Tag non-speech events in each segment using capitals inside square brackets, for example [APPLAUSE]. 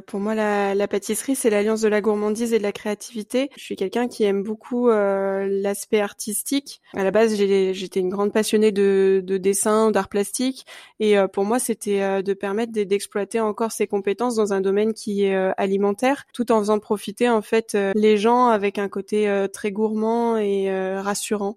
Pour moi, la, la pâtisserie, c'est l'alliance de la gourmandise et de la créativité. Je suis quelqu'un qui aime beaucoup euh, l'aspect artistique. À la base, j'étais une grande passionnée de, de dessin, d'art plastique, et euh, pour moi, c'était euh, de permettre d'exploiter encore ses compétences dans un domaine qui est alimentaire, tout en faisant profiter en fait les gens avec un côté très gourmand et rassurant.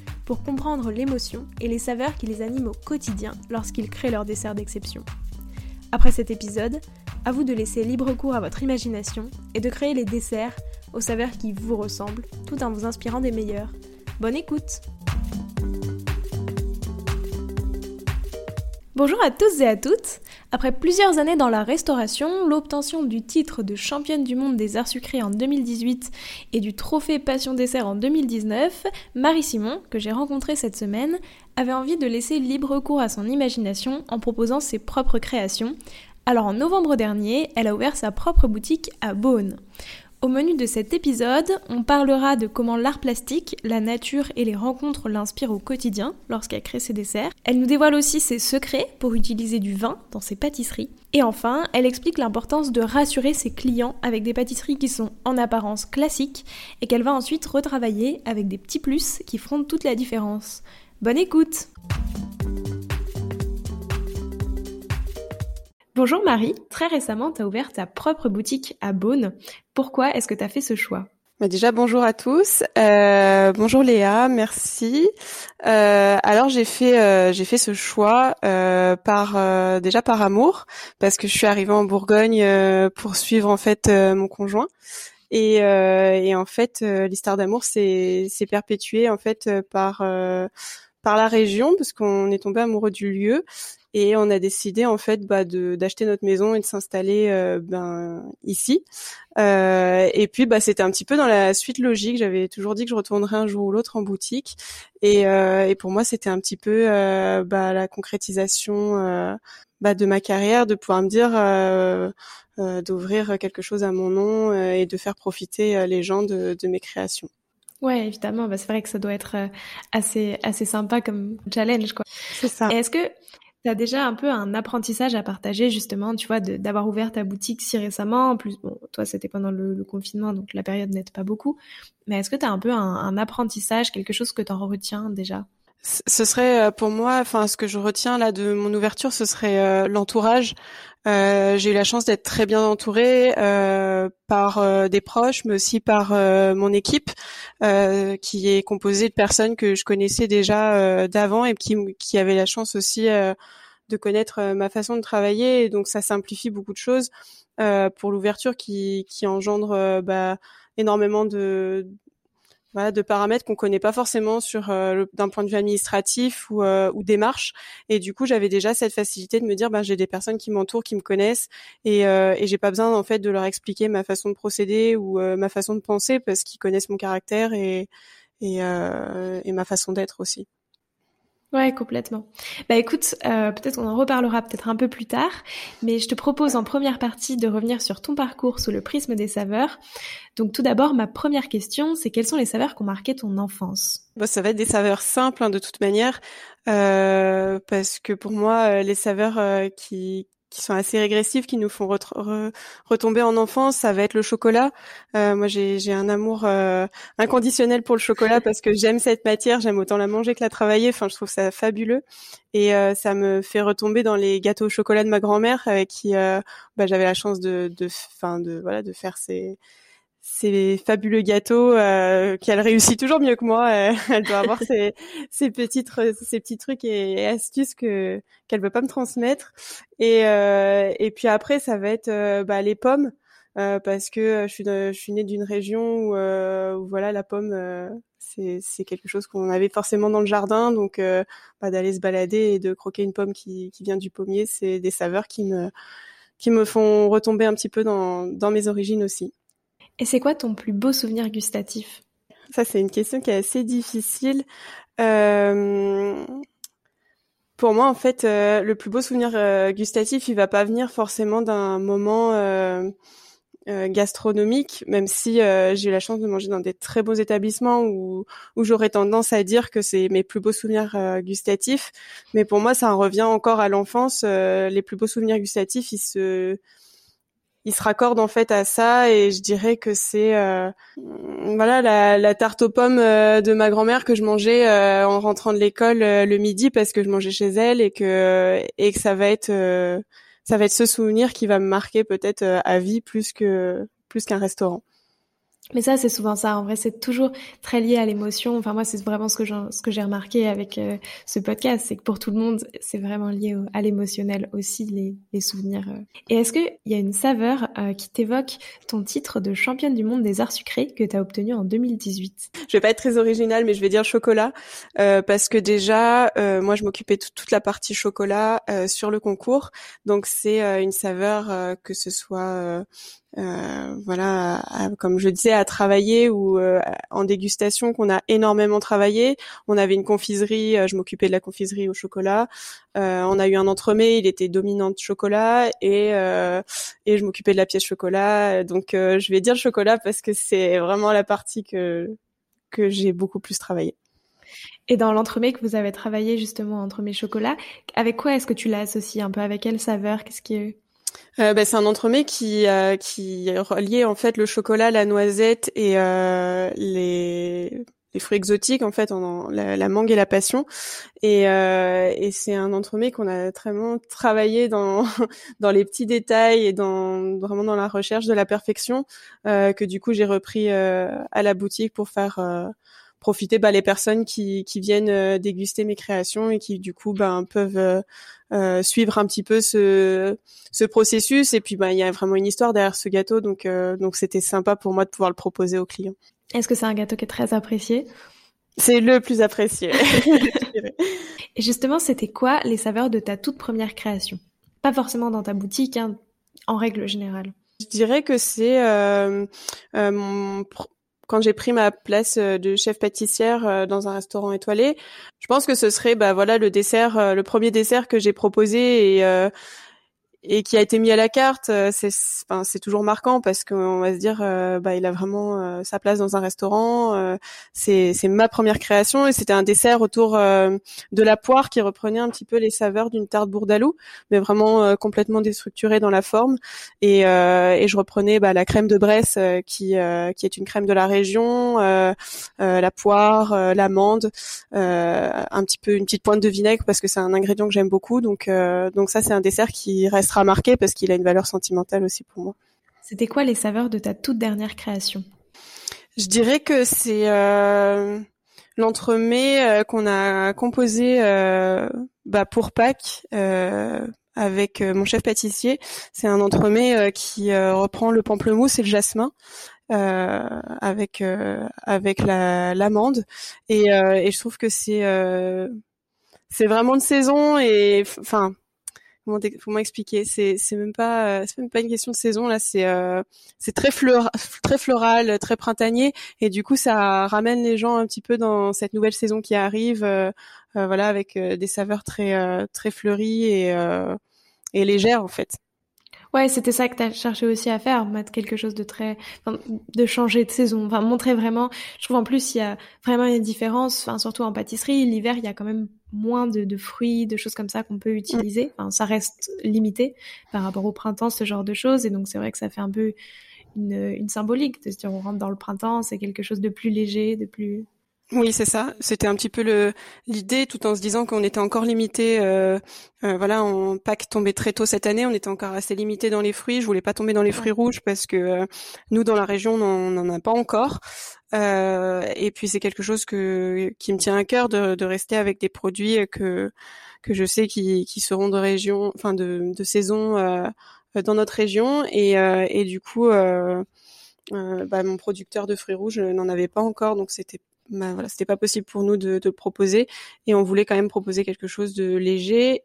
comprendre l'émotion et les saveurs qui les animent au quotidien lorsqu'ils créent leur dessert d'exception. Après cet épisode, à vous de laisser libre cours à votre imagination et de créer les desserts aux saveurs qui vous ressemblent, tout en vous inspirant des meilleurs. Bonne écoute Bonjour à tous et à toutes après plusieurs années dans la restauration, l'obtention du titre de championne du monde des arts sucrés en 2018 et du trophée Passion Dessert en 2019, Marie Simon, que j'ai rencontrée cette semaine, avait envie de laisser libre cours à son imagination en proposant ses propres créations. Alors en novembre dernier, elle a ouvert sa propre boutique à Beaune. Au menu de cet épisode, on parlera de comment l'art plastique, la nature et les rencontres l'inspirent au quotidien lorsqu'elle crée ses desserts. Elle nous dévoile aussi ses secrets pour utiliser du vin dans ses pâtisseries. Et enfin, elle explique l'importance de rassurer ses clients avec des pâtisseries qui sont en apparence classiques et qu'elle va ensuite retravailler avec des petits plus qui feront toute la différence. Bonne écoute Bonjour Marie, très récemment tu as ouvert ta propre boutique à Beaune. Pourquoi est-ce que tu as fait ce choix? Bah déjà bonjour à tous. Euh, bonjour Léa, merci. Euh, alors j'ai fait euh, fait ce choix par déjà par amour parce que je suis arrivée en Bourgogne pour suivre en fait mon conjoint et, et en fait l'histoire d'amour s'est perpétuée en fait par par la région parce qu'on est tombé amoureux du lieu et on a décidé en fait bah, de d'acheter notre maison et de s'installer euh, ben ici. Euh, et puis bah c'était un petit peu dans la suite logique. J'avais toujours dit que je retournerais un jour ou l'autre en boutique, et, euh, et pour moi c'était un petit peu bah, la concrétisation bah, de ma carrière, de pouvoir me dire d'ouvrir quelque chose à mon nom et de faire profiter les gens de, de mes créations. Ouais, évidemment, bah, c'est vrai que ça doit être assez assez sympa comme challenge quoi. C'est ça. Est-ce que tu as déjà un peu un apprentissage à partager justement, tu vois, d'avoir ouvert ta boutique si récemment. En plus, bon, toi, c'était pendant le, confinement, donc la période n'aide pas beaucoup. Mais est-ce que tu as un peu un, apprentissage, quelque chose que tu en retiens déjà? Ce serait euh, pour moi, enfin ce que je retiens là de mon ouverture, ce serait euh, l'entourage. Euh, j'ai eu la chance d'être très bien entourée par des proches, mais aussi par mon équipe, qui est composée de personnes que je connaissais déjà d'avant et qui, qui avaient la chance aussi de connaître ma façon de travailler. Et donc ça simplifie beaucoup de choses pour l'ouverture qui, qui engendre bah, énormément de, voilà, de paramètres qu'on connaît pas forcément sur euh, d'un point de vue administratif ou, euh, ou démarche. Et du coup, j'avais déjà cette facilité de me dire, ben, j'ai des personnes qui m'entourent, qui me connaissent, et, euh, et j'ai pas besoin en fait de leur expliquer ma façon de procéder ou euh, ma façon de penser parce qu'ils connaissent mon caractère et et, et ma façon d'être aussi. Ouais, complètement. Bah écoute, euh, peut-être on en reparlera peut-être un peu plus tard, mais je te propose en première partie de revenir sur ton parcours sous le prisme des saveurs. Donc tout d'abord, ma première question, c'est quelles sont les saveurs qui ont marqué ton enfance? Bah, Ça va être des saveurs simples hein, de toute manière, euh, parce que pour moi, euh, les saveurs qui, qui sont assez régressives, qui nous font retomber en enfance, ça va être le chocolat. Euh, moi, j'ai un amour euh, inconditionnel pour le chocolat parce que j'aime cette matière, j'aime autant la manger que la travailler. Enfin, je trouve ça fabuleux et euh, ça me fait retomber dans les gâteaux au chocolat de ma grand-mère avec qui bah, j'avais la chance de, de, de voilà, de faire ces ces fabuleux gâteaux euh, qu'elle réussit toujours mieux que moi. Euh, [LAUGHS] elle doit avoir ces, ces [LAUGHS] petites ces petits trucs et, astuces que qu'elle veut pas me transmettre. Et euh, et puis après ça va être euh, bah, les pommes. parce que je suis je suis née d'une région où, où, voilà la pomme c'est quelque chose qu'on avait forcément dans le jardin, donc euh, bah, d'aller se balader et de croquer une pomme qui, qui vient du pommier, c'est des saveurs qui me qui me font retomber un petit peu dans, dans mes origines aussi. Et c'est quoi ton plus beau souvenir gustatif? Ça, c'est une question qui est assez difficile. Euh, pour moi, en fait, euh, le plus beau souvenir euh, gustatif, il va pas venir forcément d'un moment gastronomique, même si j'ai eu la chance de manger dans des très beaux établissements où, où j'aurais tendance à dire que c'est mes plus beaux souvenirs gustatifs. Mais pour moi, ça en revient encore à l'enfance. les plus beaux souvenirs gustatifs, ils se ils se raccordent en fait à ça et je dirais que c'est voilà la, la, tarte aux pommes de ma grand-mère que je mangeais en rentrant de l'école le midi parce que je mangeais chez elle et que et que ça va être ça va être ce souvenir qui va me marquer peut-être euh, à vie plus que plus qu'un restaurant. Mais ça, c'est souvent ça. En vrai, c'est toujours très lié à l'émotion. Enfin, moi, c'est vraiment ce que j'ai remarqué avec euh, ce podcast, c'est que pour tout le monde, c'est vraiment lié à l'émotionnel aussi, les, les souvenirs. Euh. Et est-ce qu'il y a une saveur euh, qui t'évoque ton titre de championne du monde des arts sucrés que tu as obtenu en 2018 Je vais pas être très originale, mais je vais dire chocolat parce que déjà, moi, je m'occupais de toute la partie chocolat sur le concours. Donc, c'est une saveur que ce soit euh, voilà, comme je disais, à travailler ou euh, en dégustation qu'on a énormément travaillé. On avait une confiserie, euh, je m'occupais de la confiserie au chocolat. on a eu un entremets, il était dominante chocolat et et je m'occupais de la pièce chocolat. Donc je vais dire chocolat parce que c'est vraiment la partie que que j'ai beaucoup plus travaillé. Et dans l'entremets que vous avez travaillé justement entremets chocolat, avec quoi est-ce que tu l'as associé un peu? Avec quelle saveur? Qu'est-ce qui euh, bah, c'est un entremets qui euh, qui reliait en fait le chocolat, la noisette et euh, les les fruits exotiques en fait, en, la, mangue et la passion. Et, euh, et c'est un entremets qu'on a vraiment travaillé dans [LAUGHS] dans les petits détails et dans vraiment dans la recherche de la perfection euh, que du coup j'ai repris à la boutique pour faire profiter bah, les personnes qui, qui viennent euh, déguster mes créations et qui du coup ben peuvent euh, euh, suivre un petit peu ce, ce processus et puis bah il y a vraiment une histoire derrière ce gâteau donc donc c'était sympa pour moi de pouvoir le proposer aux clients. Est-ce que c'est un gâteau qui est très apprécié? C'est le plus apprécié. [LAUGHS] [LAUGHS] et justement, c'était quoi les saveurs de ta toute première création? Pas forcément dans ta boutique, hein, en règle générale. Je dirais que c'est euh, mon quand j'ai pris ma place euh, de chef pâtissière euh, dans un restaurant étoilé, je pense que ce serait bah voilà le dessert, euh, le premier dessert que j'ai proposé et et qui a été mis à la carte, euh, c'est enfin, toujours marquant parce qu'on va se dire euh, bah il a vraiment euh, sa place dans un restaurant. c'est c'est ma première création et c'était un dessert autour de la poire qui reprenait un petit peu les saveurs d'une tarte bourdalou, mais vraiment complètement déstructurée dans la forme. Et et je reprenais bah, la crème de Bresse qui qui est une crème de la région, la poire, l'amande, un petit peu une petite pointe de vinaigre parce que c'est un ingrédient que j'aime beaucoup. Donc donc ça c'est un dessert qui reste sera marqué parce qu'il a une valeur sentimentale aussi pour moi. C'était quoi les saveurs de ta toute dernière création? Je dirais que c'est euh, l'entremets euh, qu'on a composé euh, bah, pour Pâques avec mon chef pâtissier. C'est un entremets qui reprend le pamplemousse et le jasmin. avec avec la l'amande et, et je trouve que c'est c'est vraiment de saison et enfin comment comment expliquer? C'est c'est même pas euh, c'est même pas une question de saison là c'est euh, c'est très fleur très floral très printanier et du coup ça ramène les gens un petit peu dans cette nouvelle saison qui arrive euh, voilà avec des saveurs très très fleuries et et légères en fait Ouais, c'était ça que tu as cherché aussi à faire, mettre quelque chose de très, enfin, de changer de saison, enfin montrer vraiment. Je trouve en plus il y a vraiment une différence, enfin surtout en pâtisserie, l'hiver il y a quand même moins de, de fruits, de choses comme ça qu'on peut utiliser. Enfin, ça reste limité par rapport au printemps, ce genre de choses, et donc c'est vrai que ça fait un peu une, une symbolique de se dire on rentre dans le printemps, c'est quelque chose de plus léger, de plus oui, c'est ça. C'était un petit peu le l'idée, tout en se disant qu'on était encore limité. Euh, euh, voilà, on Pâques tombait très tôt cette année, on était encore assez limité dans les fruits. Je voulais pas tomber dans les fruits rouges parce que euh, nous, dans la région, on n'en a pas encore. Euh, et puis c'est quelque chose que qui me tient à cœur de, de rester avec des produits que que je sais qui, qui seront de région, enfin de, de saison dans notre région et, et du coup bah, mon producteur de fruits rouges n'en avait pas encore donc c'était bah, voilà c'était pas possible pour nous de, de proposer et on voulait quand même proposer quelque chose de léger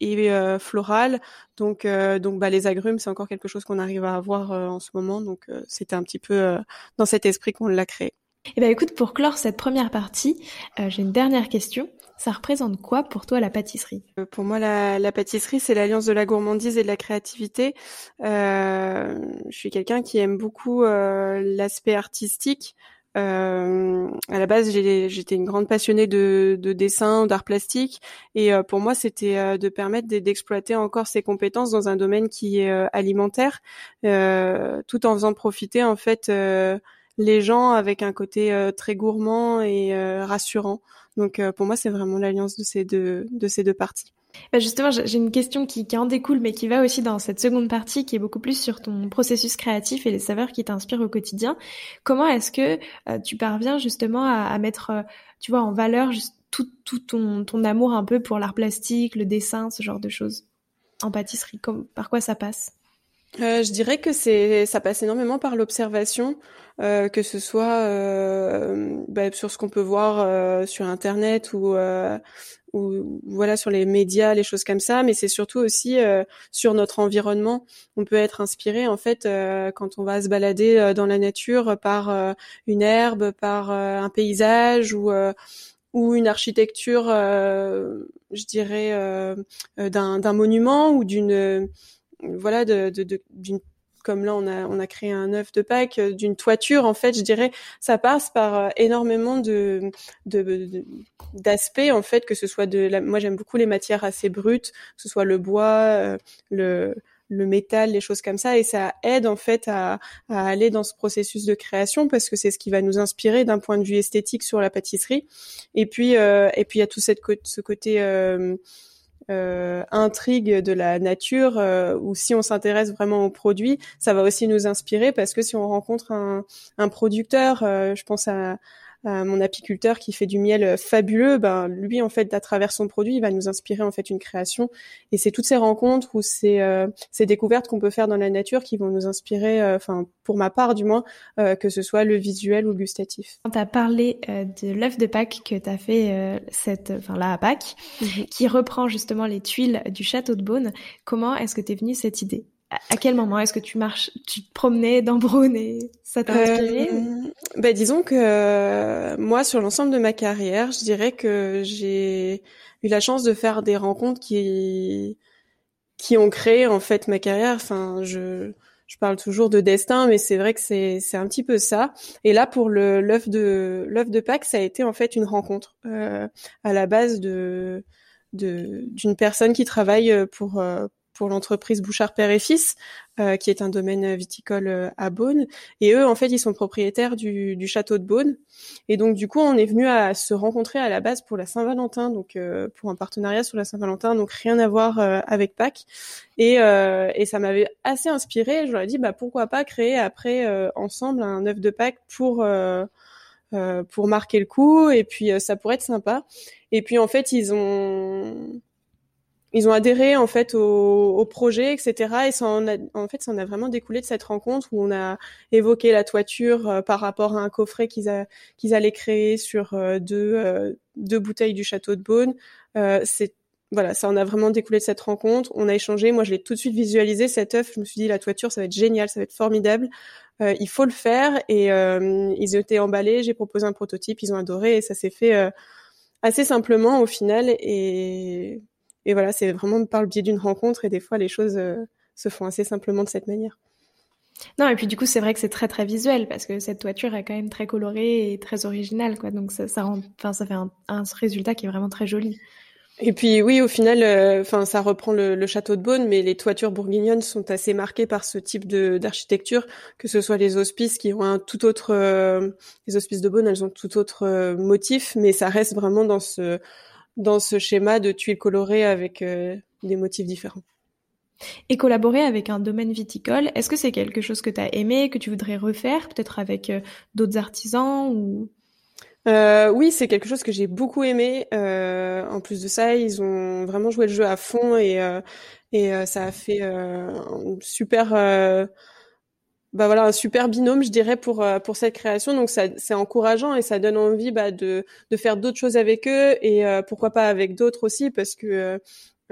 et euh, floral. Donc, euh, donc bah, les agrumes, c'est encore quelque chose qu'on arrive à avoir euh, en ce moment. Donc, c'était un petit peu dans cet esprit qu'on l'a créé. Eh ben, écoute, pour clore cette première partie, j'ai une dernière question. Ça représente quoi pour toi la pâtisserie? Pour moi, la, la pâtisserie, c'est l'alliance de la gourmandise et de la créativité. je suis quelqu'un qui aime beaucoup l'aspect artistique. Euh, à la base, j'étais une grande passionnée de, de dessin, d'art plastique, et euh, pour moi, c'était euh, de permettre d'exploiter encore ses compétences dans un domaine qui est euh, alimentaire, tout en faisant profiter en fait les gens avec un côté très gourmand et rassurant. Donc, pour moi, c'est vraiment l'alliance de ces deux de ces deux parties. Bah, justement, j'ai une question qui, en découle, mais qui va aussi dans cette seconde partie, qui est beaucoup plus sur ton processus créatif et les saveurs qui t'inspirent au quotidien. Comment est-ce que euh, tu parviens justement à, mettre, euh, tu vois, en valeur tout, tout ton, ton, amour un peu pour l'art plastique, le dessin, ce genre de choses? En pâtisserie Comme, Par quoi ça passe? Euh, je dirais que c'est ça passe énormément par l'observation, euh, que ce soit euh, bah, sur ce qu'on peut voir euh, sur internet ou ou voilà sur les médias, les choses comme ça, mais c'est surtout aussi euh, sur notre environnement. On peut être inspiré en fait euh, quand on va se balader euh, dans la nature par une herbe, par un paysage ou ou une architecture, je dirais, d'un monument ou d'une voilà de, d'une comme là on a on a créé un œuf de Pâques euh, d'une toiture en fait je dirais ça passe par euh, énormément de d'aspects en fait que ce soit de la, moi j'aime beaucoup les matières assez brutes que ce soit le bois euh, le le métal, les choses comme ça, et ça aide en fait à, à aller dans ce processus de création parce que c'est ce qui va nous inspirer d'un point de vue esthétique sur la pâtisserie. Et puis et puis il y a tout cette, ce côté euh, intrigue de la nature euh, ou si on s'intéresse vraiment aux produits, ça va aussi nous inspirer parce que si on rencontre un, un producteur, euh, je pense à, mon apiculteur qui fait du miel euh, fabuleux, ben lui en fait à travers son produit, il va nous inspirer en fait une création. Et c'est toutes ces rencontres ou ces, euh, ces découvertes qu'on peut faire dans la nature qui vont nous inspirer, euh, enfin pour ma part du moins, que ce soit le visuel ou le gustatif. Quand tu as parlé de l'œuf de Pâques que tu as fait cette, enfin là à Pâques, mhm. qui reprend justement les tuiles du château de Beaune, comment est-ce que t'es venue cette idée? À quel moment est-ce que tu marches, tu te promenais dans Brune et ça t'a inspiré euh, bah, Disons que euh, moi, sur l'ensemble de ma carrière, je dirais que j'ai eu la chance de faire des rencontres qui qui ont créé en fait ma carrière. Enfin, je je parle toujours de destin, mais c'est vrai que c'est c'est un petit peu ça. Et là, pour le l'œuf de l'œuf de Pâques, ça a été en fait une rencontre euh, à la base de d'une personne qui travaille pour pour l'entreprise Bouchard Père et Fils, euh, qui est un domaine viticole euh, à Beaune. Et eux, en fait, ils sont propriétaires du, du, château de Beaune. Et donc, du coup, on est venu à se rencontrer à la base pour la Saint-Valentin, donc euh, pour un partenariat sur la Saint-Valentin, donc rien à voir avec Pâques. Et, et ça m'avait assez inspiré. Je leur ai dit, bah pourquoi pas créer après ensemble un œuf de Pâques pour pour marquer le coup. Et puis, ça pourrait être sympa. Et puis, en fait, ils ont ils ont adhéré en fait au, projet, etc. Et ça en, en fait, ça en a vraiment découlé de cette rencontre où on a évoqué la toiture euh, par rapport à un coffret qu'ils allaient créer sur euh, deux, euh, deux bouteilles du château de Beaune. c'est voilà, ça en a vraiment découlé de cette rencontre. On a échangé. Moi, je l'ai tout de suite visualisé cet œuf. Je me suis dit la toiture, ça va être génial, ça va être formidable. il faut le faire. Et ils étaient emballés. J'ai proposé un prototype. Ils ont adoré et ça s'est fait assez simplement au final. Et et voilà, c'est vraiment par le biais d'une rencontre et des fois les choses euh, se font assez simplement de cette manière. Non, et puis du coup, c'est vrai que c'est très très visuel parce que cette toiture est quand même très colorée et très originale, quoi. Donc ça, ça rend, enfin, ça fait un, un, résultat qui est vraiment très joli. Et puis oui, au final, euh, enfin, ça reprend le, le, château de Beaune, mais les toitures bourguignonnes sont assez marquées par ce type d'architecture, que ce soit les hospices qui ont un tout autre, euh, les hospices de Beaune, elles ont tout autre motif, mais ça reste vraiment dans ce dans ce schéma de tuiles colorées avec euh, des motifs différents. Et collaborer avec un domaine viticole, est-ce que c'est quelque chose que tu as aimé, que tu voudrais refaire, peut-être avec euh, d'autres artisans ou? Euh, oui, c'est quelque chose que j'ai beaucoup aimé. Euh, en plus de ça, ils ont vraiment joué le jeu à fond et euh, et euh, ça a fait euh, un super bah voilà un super binôme, je dirais pour pour cette création. Donc c'est encourageant et ça donne envie bah, de de faire d'autres choses avec eux et pourquoi pas avec d'autres aussi parce que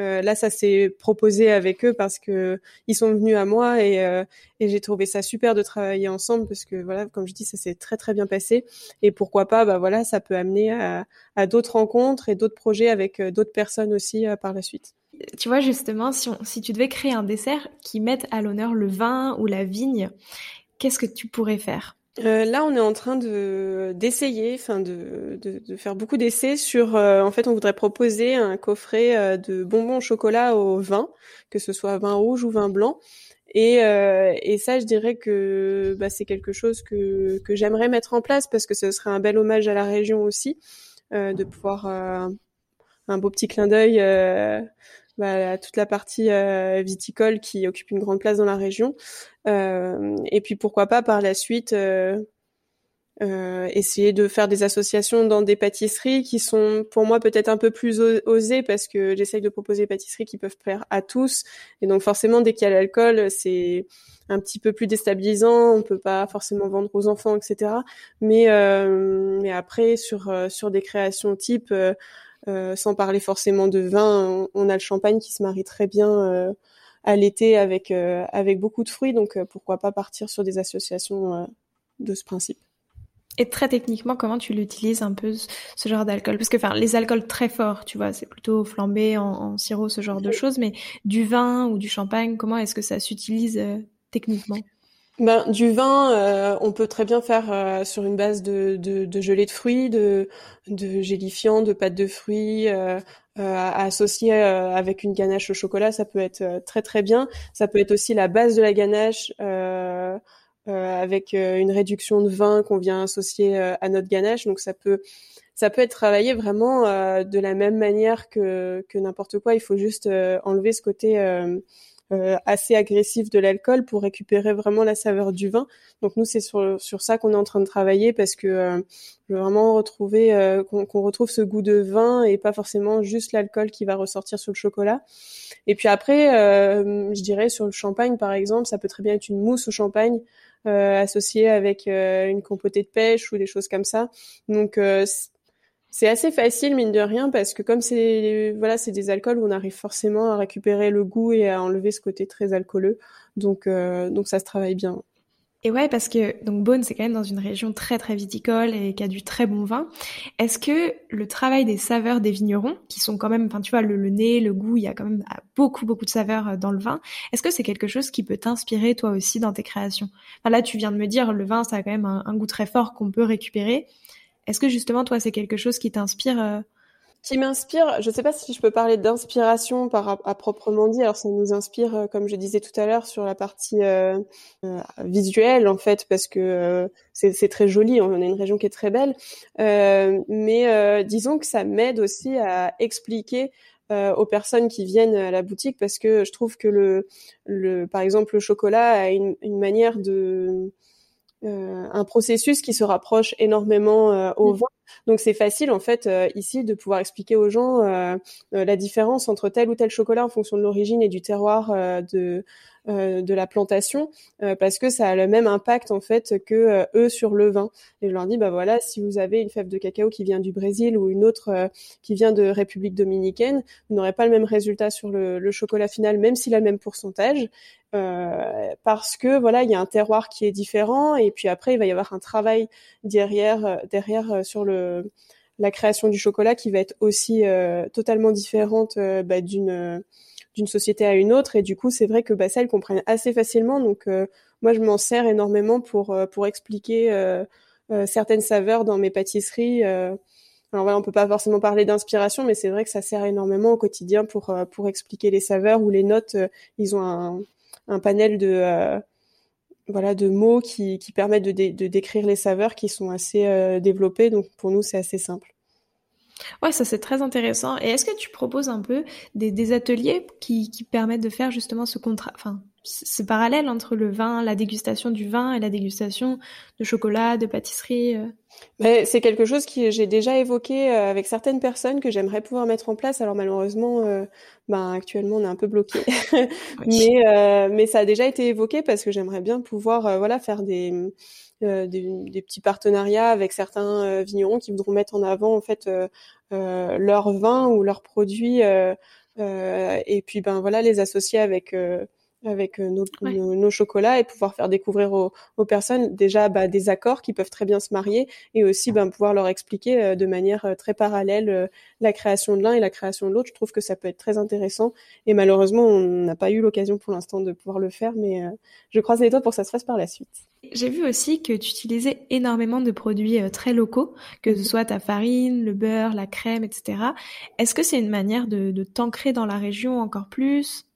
euh, là, ça s'est proposé avec eux parce que ils sont venus à moi et, euh, j'ai trouvé ça super de travailler ensemble parce que voilà, comme je dis, ça s'est très très bien passé et pourquoi pas, bah voilà, ça peut amener à, d'autres rencontres et d'autres projets avec euh, d'autres personnes aussi par la suite. Tu vois justement, si, tu devais créer un dessert qui mette à l'honneur le vin ou la vigne, qu'est-ce que tu pourrais faire? Euh, là, on est en train de d'essayer, enfin de, faire beaucoup d'essais sur. Euh, en fait, on voudrait proposer un coffret euh, de bonbons au chocolat au vin, que ce soit vin rouge ou vin blanc. Et, et ça, je dirais que bah, c'est quelque chose que que j'aimerais mettre en place parce que ce serait un bel hommage à la région aussi, de pouvoir un beau petit clin d'œil bah, toute la partie euh, viticole qui occupe une grande place dans la région. Euh, et puis pourquoi pas par la suite euh, essayer de faire des associations dans des pâtisseries qui sont pour moi peut-être un peu plus osées parce que j'essaye de proposer des pâtisseries qui peuvent plaire à tous. Et donc forcément dès qu'il y a l'alcool, c'est un petit peu plus déstabilisant, on peut pas forcément vendre aux enfants, etc. Mais mais après sur sur des créations type euh, sans parler forcément de vin, on, a le champagne qui se marie très bien euh, à l'été avec euh, avec beaucoup de fruits. Donc pourquoi pas partir sur des associations de ce principe. Et très techniquement, comment tu l'utilises un peu ce genre d'alcool? Parce que, enfin, les alcools très forts, tu vois, c'est plutôt flambé en, en, sirop, ce genre de choses. Mais du vin ou du champagne, comment est-ce que ça s'utilise techniquement? Ben, du vin, euh, on peut très bien faire euh, sur une base de, de, de, gelée de fruits, de, de gélifiant, de pâte de fruits, euh, associé avec une ganache au chocolat, ça peut être très très bien. Ça peut être aussi la base de la ganache avec une réduction de vin qu'on vient associer à notre ganache. Donc ça peut ça peut être travaillé vraiment de la même manière que, que n'importe quoi. Il faut juste enlever ce côté euh, assez agressif de l'alcool pour récupérer vraiment la saveur du vin. Donc nous c'est sur sur ça qu'on est en train de travailler parce que euh, je veux vraiment retrouver euh, qu'on retrouve ce goût de vin et pas forcément juste l'alcool qui va ressortir sur le chocolat. Et puis après, je dirais sur le champagne par exemple, ça peut très bien être une mousse au champagne. associée avec une compotée de pêche ou des choses comme ça. Donc c'est assez facile mine de rien parce que comme c'est voilà c'est des alcools on arrive forcément à récupérer le goût et à enlever ce côté très alcooleux. Donc euh, donc ça se travaille bien. Et ouais parce que donc Beaune c'est quand même dans une région très très viticole et qui a du très bon vin. Est-ce que le travail des saveurs des vignerons qui sont quand même enfin tu vois le, nez le goût il y a quand même beaucoup beaucoup de saveurs euh, dans le vin. Est-ce que c'est quelque chose qui peut t'inspirer toi aussi dans tes créations? Là tu viens de me dire le vin ça a quand même un goût très fort qu'on peut récupérer est-ce que justement, toi, c'est quelque chose qui t'inspire euh Qui m'inspire, je ne sais pas si je peux parler d'inspiration par à, proprement dit. Alors, ça nous inspire, euh, comme je disais tout à l'heure, sur la partie euh, visuelle, en fait, parce que c'est très joli. On est une région qui est très belle, mais disons que ça m'aide aussi à expliquer aux personnes qui viennent à la boutique parce que je trouve que le, le par exemple le chocolat a une, une manière de euh, un processus qui se rapproche énormément euh, au vin. Donc c'est facile en fait euh, ici de pouvoir expliquer aux gens la différence entre tel ou tel chocolat en fonction de l'origine et du terroir de de la plantation parce que ça a le même impact en fait que eux sur le vin. Et je leur dis bah voilà si vous avez une fève de cacao qui vient du Brésil ou une autre qui vient de République dominicaine, vous n'aurez pas le même résultat sur le, le chocolat final même s'il a le même pourcentage. Euh, parce que voilà, il y a un terroir qui est différent et puis après il va y avoir un travail derrière euh, derrière euh, sur le la création du chocolat qui va être aussi totalement différente bah, d'une société à une autre. Et du coup c'est vrai que bah, ça ils comprennent assez facilement. Donc moi je m'en sers énormément pour expliquer certaines saveurs dans mes pâtisseries alors voilà, on peut pas forcément parler d'inspiration, mais c'est vrai que ça sert énormément au quotidien pour expliquer les saveurs ou les notes. ils ont un, panel de euh, voilà de mots qui, permettent de, décrire les saveurs qui sont assez euh, développées. Donc pour nous, c'est assez simple. Ouais, ça c'est très intéressant. Et est-ce que tu proposes un peu des, ateliers qui, permettent de faire justement ce contrat, ce parallèle entre le vin, la dégustation du vin et la dégustation de chocolat, de pâtisserie mais c'est quelque chose que j'ai déjà évoqué euh, avec certaines personnes que j'aimerais pouvoir mettre en place. Alors malheureusement, euh, ben actuellement on est un peu bloqué, [LAUGHS] mais euh, mais ça a déjà été évoqué parce que j'aimerais bien pouvoir voilà faire des, des, des petits partenariats avec certains vignerons qui voudront mettre en avant en fait leur vin ou leurs produits et puis ben voilà les associer avec avec euh, nos, nos, chocolats et pouvoir faire découvrir aux, aux personnes déjà bah, des accords qui peuvent très bien se marier et aussi bah, pouvoir leur expliquer euh, de manière euh, très parallèle la création de l'un et la création de l'autre. Je trouve que ça peut être très intéressant et malheureusement on n'a pas eu l'occasion pour l'instant de pouvoir le faire, mais je croise les doigts pour que ça se fasse par la suite. J'ai vu aussi que tu utilisais énormément de produits très locaux, que ce soit ta farine, le beurre, la crème, etc. Est-ce que c'est une manière de, de t'ancrer dans la région encore plus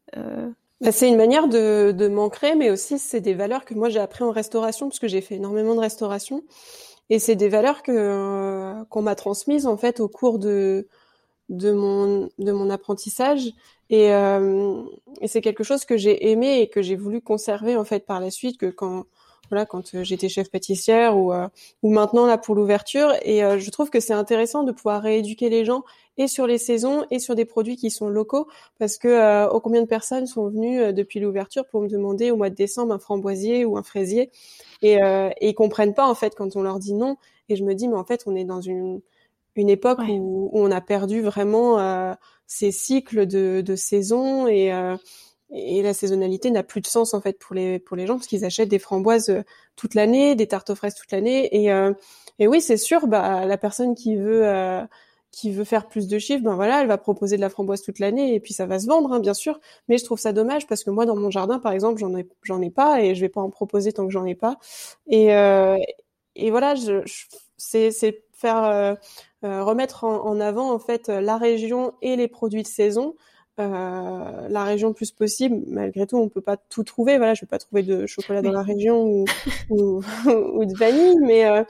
bah, c'est une manière de, de m'ancrer, mais aussi c'est des valeurs que moi j'ai appris en restauration, parce que j'ai fait énormément de restauration. Et c'est des valeurs que euh, qu'on m'a transmises en fait au cours de de mon de mon apprentissage. Et, euh, et c'est quelque chose que j'ai aimé et que j'ai voulu conserver en fait par la suite. Que quand voilà quand euh, j'étais chef pâtissière ou euh, ou maintenant là pour l'ouverture et euh, je trouve que c'est intéressant de pouvoir rééduquer les gens et sur les saisons et sur des produits qui sont locaux parce que oh, combien de personnes sont venues depuis l'ouverture pour me demander au mois de décembre un framboisier ou un fraisier et, et ils comprennent pas en fait quand on leur dit non. Et je me dis mais en fait on est dans une une époque où, où, on a perdu vraiment ces cycles de, de saison et et la saisonnalité n'a plus de sens en fait pour les pour les gens parce qu'ils achètent des framboises euh, toute l'année, des tartes aux fraises toute l'année et euh, et oui c'est sûr bah la personne qui veut euh, qui veut faire plus de chiffres ben voilà elle va proposer de la framboise toute l'année et puis ça va se vendre hein, bien sûr mais je trouve ça dommage parce que moi dans mon jardin par exemple j'en ai j'en ai pas et je vais pas en proposer tant que j'en ai pas et et voilà je, c'est c'est faire remettre en, en, avant en fait la région et les produits de saison euh, la région le plus possible. Malgré tout, on peut pas tout trouver. Voilà, je vais pas trouver de chocolat dans la région ou, [LAUGHS] ou, [LAUGHS] ou, de vanille, mais euh,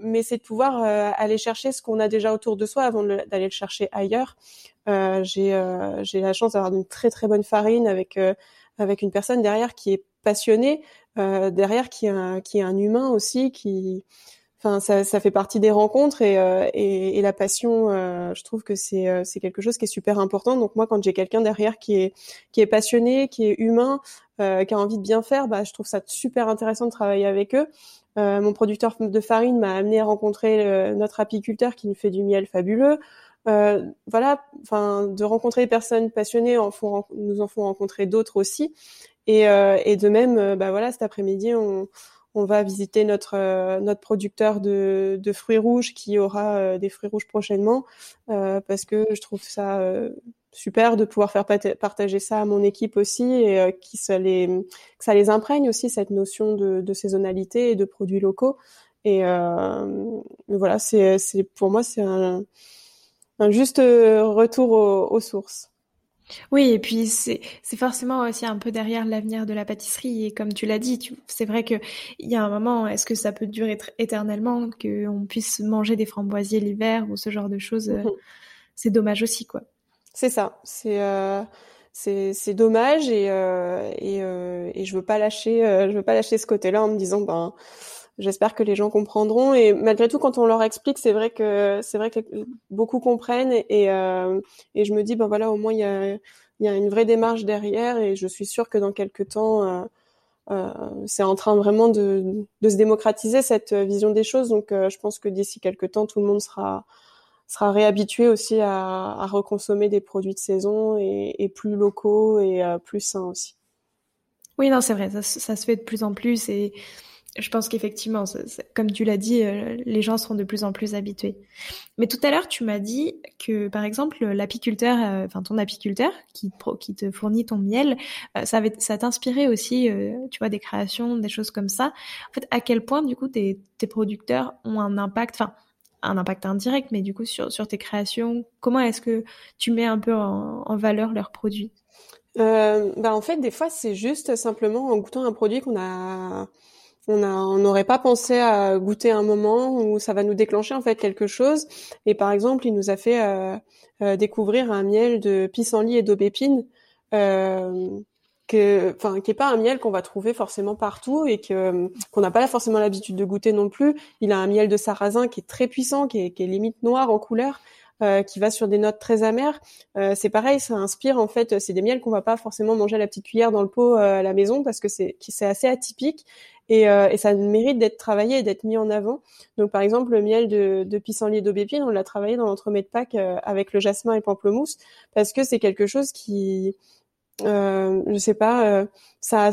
mais c'est de pouvoir euh, aller chercher ce qu'on a déjà autour de soi avant d'aller le chercher ailleurs. Euh, j'ai j'ai la chance d'avoir une très très bonne farine avec avec une personne derrière qui est passionnée, derrière qui est un, qui est un humain aussi qui enfin ça, ça, fait partie des rencontres et, euh, et, et la passion euh, je trouve que c'est euh, c'est quelque chose qui est super important donc moi quand j'ai quelqu'un derrière qui est qui est passionné qui est humain qui a envie de bien faire bah je trouve ça super intéressant de travailler avec eux mon producteur de farine m'a amené à rencontrer notre apiculteur qui nous fait du miel fabuleux. Voilà enfin de rencontrer des personnes passionnées en font, nous en font rencontrer d'autres aussi. Et, et de même bah voilà cet après-midi on on va visiter notre euh, notre producteur de, de, fruits rouges qui aura euh, des fruits rouges prochainement. Euh, parce que je trouve ça super de pouvoir faire partager ça à mon équipe aussi et qui ça les que ça les imprègne aussi cette notion de, de saisonnalité et de produits locaux et voilà c'est c'est pour moi c'est un, un juste retour aux sources oui, et puis c'est c'est forcément aussi un peu derrière l'avenir de la pâtisserie. Et comme tu l'as dit, c'est vrai que il y a un moment, est-ce que ça peut durer éternellement, qu'on puisse manger des framboisiers l'hiver ou ce genre de choses euh, mhm. C'est dommage aussi, quoi. C'est ça. C'est euh, c'est dommage et euh, et, euh, et je veux pas lâcher je veux pas lâcher ce côté-là en me disant ben J'espère que les gens comprendront et malgré tout, quand on leur explique, c'est vrai que c'est vrai que beaucoup comprennent et, euh, et je me dis ben voilà, au moins il y a il y a une vraie démarche derrière et je suis sûre que dans quelques temps, euh, euh, c'est en train vraiment de, de se démocratiser cette vision des choses. Donc, euh, je pense que d'ici quelques temps, tout le monde sera sera réhabitué aussi à, à reconsommer des produits de saison et, et plus locaux et euh, plus sains aussi. Oui, non, c'est vrai, ça, ça, se fait de plus en plus et je pense qu'effectivement, comme tu l'as dit, euh, les gens seront de plus en plus habitués. Mais tout à l'heure, tu m'as dit que, par exemple, l'apiculteur, euh, enfin ton apiculteur qui, qui te fournit ton miel, euh, ça, ça t'inspirait aussi, tu vois, des créations, des choses comme ça. En fait, à quel point, du coup, tes, tes producteurs ont un impact, enfin, un impact indirect, mais du coup, sur, sur tes créations, comment est-ce que tu mets un peu en, en valeur leurs produits? Euh, bah en fait, des fois, c'est juste simplement en goûtant un produit qu'on a on n'aurait pas pensé à goûter un moment où ça va nous déclencher en fait quelque chose. Et par exemple, il nous a fait euh, euh, découvrir un miel de pissenlit et d'aubépine. Euh, que, enfin, qui est pas un miel qu'on va trouver forcément partout et que qu'on n'a pas forcément l'habitude de goûter non plus. Il a un miel de sarrasin qui est très puissant, qui est, qui est limite noir en couleur. Euh, qui va sur des notes très amères. Euh, c'est pareil, ça inspire en fait, c'est des miels qu'on va pas forcément manger à la petite cuillère dans le pot euh, à la maison parce que c'est c'est assez atypique et, euh, et ça mérite d'être travaillé et d'être mis en avant. Donc par exemple le miel de, de pissenlit d'aubépine, on l'a travaillé dans l'entremet de Pâques avec le jasmin et pamplemousse parce que c'est quelque chose qui euh, je sais pas, euh, ça,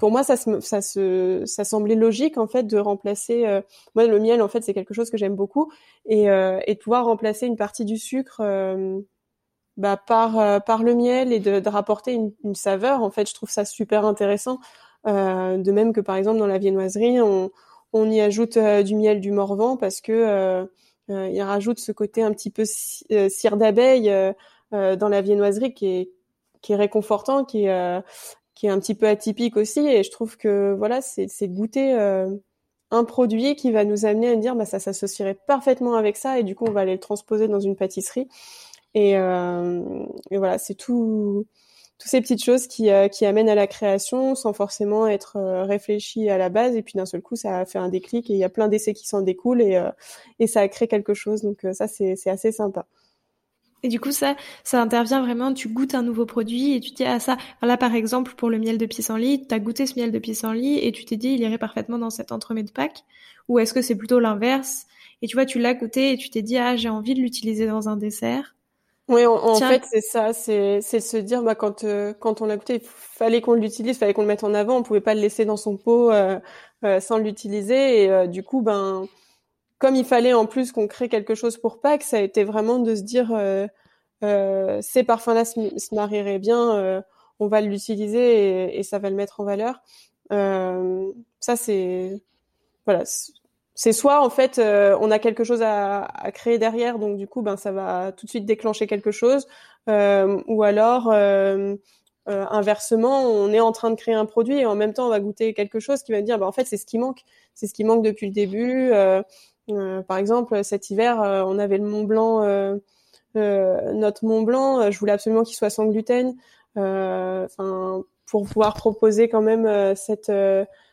pour moi, ça, ça, se, ça semblait logique en fait de remplacer. Euh, moi, le miel, en fait, c'est quelque chose que j'aime beaucoup, et, euh, et de pouvoir remplacer une partie du sucre bah, par par le miel et de, de rapporter une, une, saveur. En fait, je trouve ça super intéressant. de même que par exemple dans la viennoiserie, on, on y ajoute du miel du Morvan parce que il rajoute ce côté un petit peu cire d'abeille dans la viennoiserie qui est qui est réconfortant, qui est euh, qui est un petit peu atypique aussi. Et je trouve que voilà, c'est goûter euh, un produit qui va nous amener à dire bah ça s'associerait parfaitement avec ça et du coup on va aller le transposer dans une pâtisserie. Et, euh, et voilà, c'est tout toutes ces petites choses qui, qui amènent à la création sans forcément être réfléchi à la base. Et puis d'un seul coup, ça a fait un déclic et il y a plein d'essais qui s'en découlent et, et ça a créé quelque chose. Donc ça, c'est assez sympa. Et du coup, ça, ça intervient vraiment, tu goûtes un nouveau produit et tu dis, ah ça, là par exemple, pour le miel de pissenlit, tu as goûté ce miel de pissenlit et tu t'es dit, il irait parfaitement dans cet entremets de Pâques. Ou est-ce que c'est plutôt l'inverse Et tu vois, tu l'as goûté et tu t'es dit, ah, j'ai envie de l'utiliser dans un dessert. Oui, en, fait, c'est ça, c'est c'est se dire bah quand euh, quand on l'a goûté, il fallait qu'on l'utilise, fallait qu'on le mette en avant, on pouvait pas le laisser dans son pot euh, euh, sans l'utiliser et du coup ben comme il fallait en plus qu'on crée quelque chose pour Pâques, ça a été vraiment de se dire euh, euh, ces parfums-là se, marieraient bien, euh, on va l'utiliser et, ça va le mettre en valeur. Ça c'est voilà, c'est soit en fait on a quelque chose à, créer derrière, donc du coup ben ça va tout de suite déclencher quelque chose, ou alors inversement, on est en train de créer un produit et en même temps on va goûter quelque chose qui va dire, bah, en fait c'est ce qui manque, c'est ce qui manque depuis le début. Euh, par exemple, cet hiver, euh, on avait le Mont Blanc, euh, notre Mont Blanc. je voulais absolument qu'il soit sans gluten, enfin pour pouvoir proposer quand même cette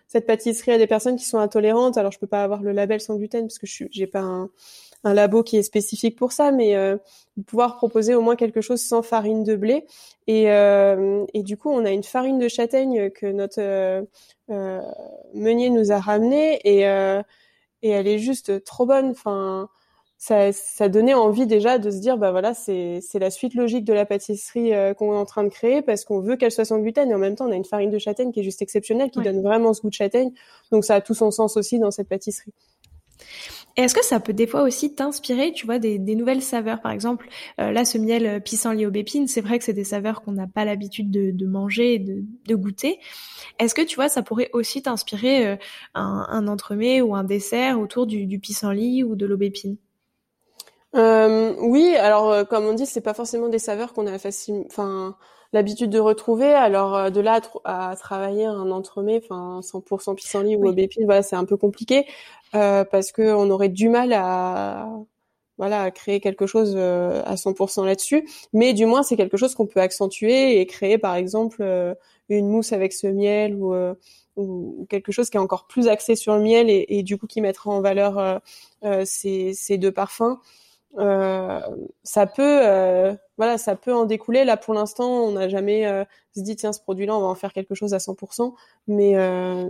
cette pâtisserie à des personnes qui sont intolérantes. Alors je peux pas avoir le label sans gluten parce que je j'ai pas un, un, labo qui est spécifique pour ça, mais euh, pouvoir proposer au moins quelque chose sans farine de blé. Et, euh, et du coup, on a une farine de châtaigne que notre euh, meunier nous a ramené et et elle est juste trop bonne. Enfin, ça, ça donnait envie déjà de se dire bah voilà c'est c'est la suite logique de la pâtisserie euh, qu'on est en train de créer parce qu'on veut qu'elle soit sans gluten et en même temps on a une farine de châtaigne qui est juste exceptionnelle qui donne vraiment ce goût de châtaigne donc ça a tout son sens aussi dans cette pâtisserie. Est-ce que ça peut des fois aussi t'inspirer, tu vois, des, des, nouvelles saveurs? Par exemple, euh, là, ce miel euh, pissenlit aubépine, c'est vrai que c'est des saveurs qu'on n'a pas l'habitude de, de, manger et de, de goûter. Est-ce que, tu vois, ça pourrait aussi t'inspirer euh, un, un, entremets ou un dessert autour du, du pissenlit ou de l'aubépine? Euh, Oui, alors, comme on dit, c'est pas forcément des saveurs qu'on a facile... Enfin l'habitude de retrouver. Alors de là à, travailler un entremets, enfin 100% pissenlit ou aubépine, voilà, c'est un peu compliqué. Euh, parce que on aurait du mal à créer quelque chose euh, à 100% là-dessus. Mais du moins c'est quelque chose qu'on peut accentuer et créer par exemple euh, une mousse avec ce miel ou, ou quelque chose qui est encore plus axé sur le miel et, du coup qui mettra en valeur ces deux parfums euh, ça peut, euh, voilà, ça peut en découler. Là, pour l'instant, on n'a jamais euh, se dit tiens, ce produit-là, on va en faire quelque chose à 100%. Mais,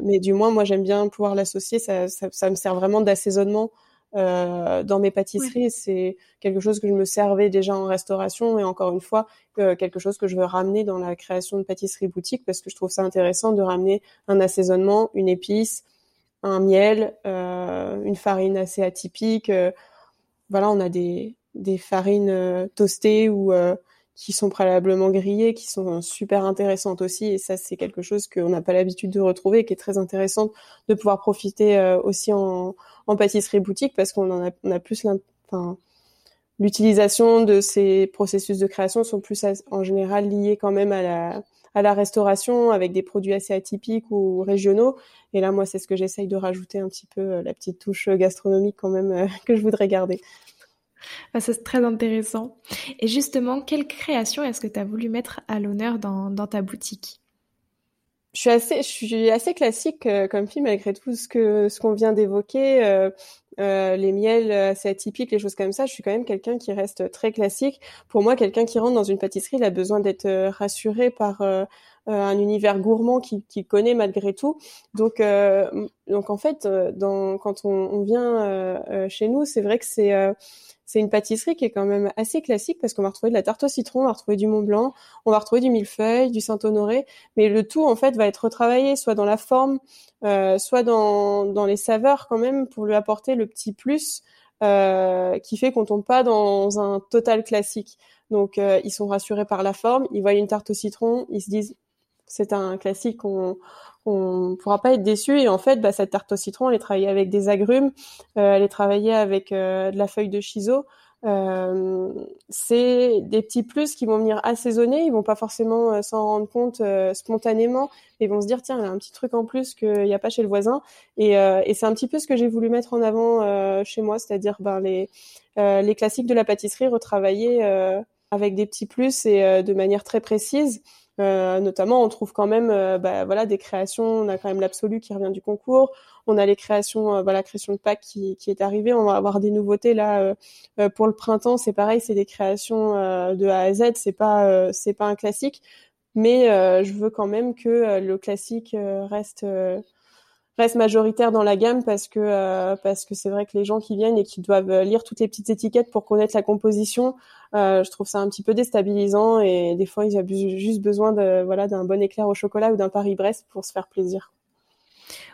mais du moins, moi, j'aime bien pouvoir l'associer. Ça, ça, ça, me sert vraiment d'assaisonnement dans mes pâtisseries. C'est quelque chose que je me servais déjà en restauration et encore une fois, quelque chose que je veux ramener dans la création de pâtisserie boutique parce que je trouve ça intéressant de ramener un assaisonnement, une épice, un miel, une farine assez atypique voilà, on a des, des farines euh, toastées ou euh, qui sont préalablement grillées, qui sont super intéressantes aussi. Et ça, c'est quelque chose qu'on n'a pas l'habitude de retrouver et qui est très intéressant de pouvoir profiter euh, aussi en, en, pâtisserie boutique parce qu'on en a, on a plus l'utilisation de ces processus de création sont plus en général liés quand même à la, à la restauration avec des produits assez atypiques ou régionaux. Et là, moi, c'est ce que j'essaye de rajouter un petit peu euh, la petite touche gastronomique quand même euh, [LAUGHS] que je voudrais garder. Ah, c'est très intéressant. Et justement, quelle création est-ce que tu as voulu mettre à l'honneur dans, ta boutique? Je suis assez, je suis assez classique euh, comme fille malgré tout ce que ce qu'on vient d'évoquer, euh, euh, les miels assez atypiques, les choses comme ça. Je suis quand même quelqu'un qui reste très classique. Pour moi, quelqu'un qui rentre dans une pâtisserie, il a besoin d'être rassuré par un univers gourmand qu'il qui connaît malgré tout. Donc, donc en fait, dans, quand on, on vient chez nous, c'est vrai que c'est c'est une pâtisserie qui est quand même assez classique parce qu'on va retrouver de la tarte au citron, on va retrouver du Mont Blanc, on va retrouver du millefeuille, du Saint-Honoré, mais le tout en fait va être retravaillé soit dans la forme, euh, soit dans, dans les saveurs quand même pour lui apporter le petit plus euh, qui fait qu'on tombe pas dans un total classique. Donc euh, ils sont rassurés par la forme, ils voient une tarte au citron, ils se disent c'est un classique, on pourra pas être déçu. Et en fait, bah, cette tarte au citron, elle est travaillée avec des agrumes, euh, elle est travaillée avec euh, de la feuille de chiso. Euh, c'est des petits plus qui vont venir assaisonner. Ils vont pas forcément euh, s'en rendre compte spontanément, mais ils vont se dire tiens, il y a un petit truc en plus qu'il n'y a pas chez le voisin. Et, et c'est un petit peu ce que j'ai voulu mettre en avant chez moi, c'est-à-dire ben, les les classiques de la pâtisserie retravaillés avec des petits plus et de manière très précise. Euh, notamment, on trouve quand même, euh, bah, voilà, des créations. On a quand même l'absolu qui revient du concours. On a les créations, euh, voilà, création de Pâques qui, qui est arrivée. On va avoir des nouveautés là pour le printemps. C'est pareil, c'est des créations de A à Z. C'est pas, c'est pas un classique, mais je veux quand même que le classique reste reste majoritaire dans la gamme parce que euh, parce que c'est vrai que les gens qui viennent et qui doivent lire toutes les petites étiquettes pour connaître la composition, euh, je trouve ça un petit peu déstabilisant et des fois ils ont juste besoin de voilà d'un bon éclair au chocolat ou d'un Paris-Brest pour se faire plaisir.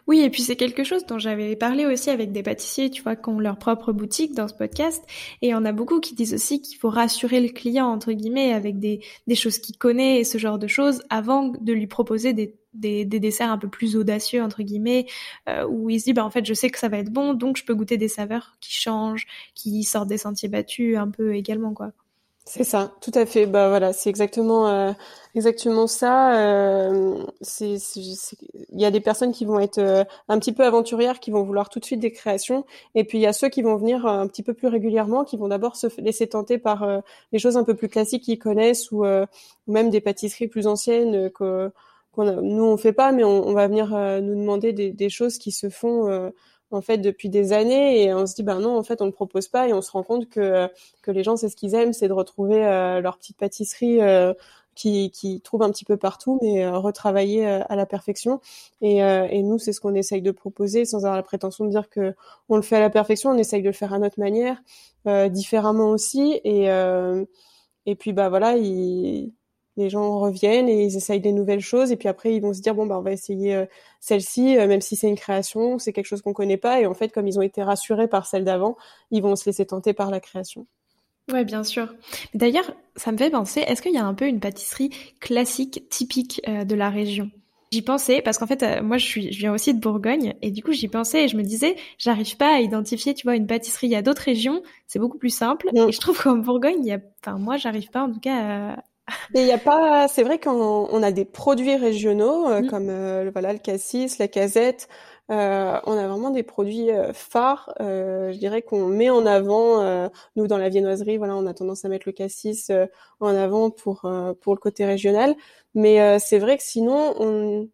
Oui, et puis c'est quelque chose dont j'avais parlé aussi avec des pâtissiers, tu vois, qui ont leur propre boutique dans ce podcast. Et en a beaucoup qui disent aussi qu'il faut rassurer le client, entre guillemets, avec des, des choses qu'il connaît et ce genre de choses avant de lui proposer des, des, des desserts un peu plus audacieux, entre guillemets, euh, où il se dit, bah, en fait, je sais que ça va être bon, donc je peux goûter des saveurs qui changent, qui sortent des sentiers battus un peu également, quoi. C'est ça, tout à fait. Bah voilà, c'est exactement euh, exactement ça. Euh, il y a des personnes qui vont être un petit peu aventurières, qui vont vouloir tout de suite des créations, et puis il y a ceux qui vont venir un petit peu plus régulièrement, qui vont d'abord se laisser tenter par les choses un peu plus classiques qu'ils connaissent ou, même des pâtisseries plus anciennes que nous on fait pas, mais on, on va venir nous demander des, des, choses qui se font en fait depuis des années. Et on se dit ben non en fait on ne propose pas. Et on se rend compte que que les gens c'est ce qu'ils aiment c'est de retrouver euh, leur petite pâtisserie euh, qui, qui trouvent un petit peu partout mais euh, retravailler à la perfection. Et, et nous c'est ce qu'on essaye de proposer sans avoir la prétention de dire que on le fait à la perfection. On essaye de le faire à notre manière différemment aussi. Et et puis bah voilà il les gens reviennent et ils essayent des nouvelles choses et puis après ils vont se dire bon bah on va essayer euh, celle-ci euh, même si c'est une création c'est quelque chose qu'on connaît pas et en fait comme ils ont été rassurés par celle d'avant ils vont se laisser tenter par la création Ouais, bien sûr. D'ailleurs, ça me fait penser, est-ce qu'il y a un peu une pâtisserie classique, typique euh, de la région? J'y pensais parce qu'en fait, moi, je suis, je viens aussi de Bourgogne et du coup, j'y pensais et je me disais, j'arrive pas à identifier, tu vois, une pâtisserie. Il y a d'autres régions, c'est beaucoup plus simple. Mm. Et je trouve qu'en Bourgogne, il y a, enfin, moi, j'arrive pas en tout cas à, et il y a pas, c'est vrai qu'on on a des produits régionaux euh, mm. comme euh, voilà le cassis, la casette. Euh, on a vraiment des produits euh, phares, je dirais qu'on met en avant. nous dans la viennoiserie, voilà, on a tendance à mettre le cassis en avant pour pour le côté régional. Mais c'est vrai que sinon, on,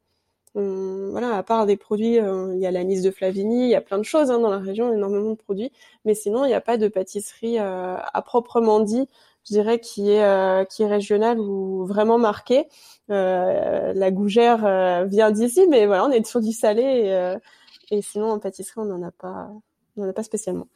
on, voilà, à part des produits, il y a l'anis de Flavigny, il y a plein de choses hein, dans la région, énormément de produits. Mais sinon, il n'y a pas de pâtisserie à proprement dit je dirais, qui est euh, qui est régional ou vraiment marqué. Euh, la gougère euh, vient d'ici, mais voilà, on est sur du salé et, et sinon en pâtisserie, on n'en a pas, on en a pas spécialement.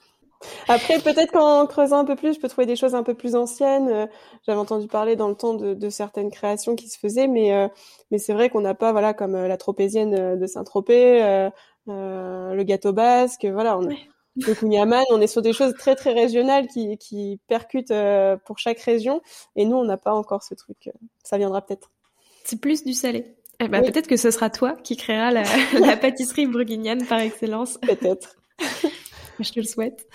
Après, peut-être qu'en creusant un peu plus, je peux trouver des choses un peu plus anciennes. J'avais entendu parler dans le temps de, de, certaines créations qui se faisaient, mais mais c'est vrai qu'on n'a pas, voilà, comme la tropézienne de Saint-Tropez, euh, le gâteau basque, voilà, on, le Kunyaman, on est sur des choses très très régionales qui, qui percutent euh, pour chaque région. Et nous, on n'a pas encore ce truc. Ça viendra peut-être. C'est plus du salé. Eh ben, Peut-être que ce sera toi qui créera la, [LAUGHS] la pâtisserie bourguignonne par excellence. [LAUGHS] Peut-être. [LAUGHS] Je te le souhaite.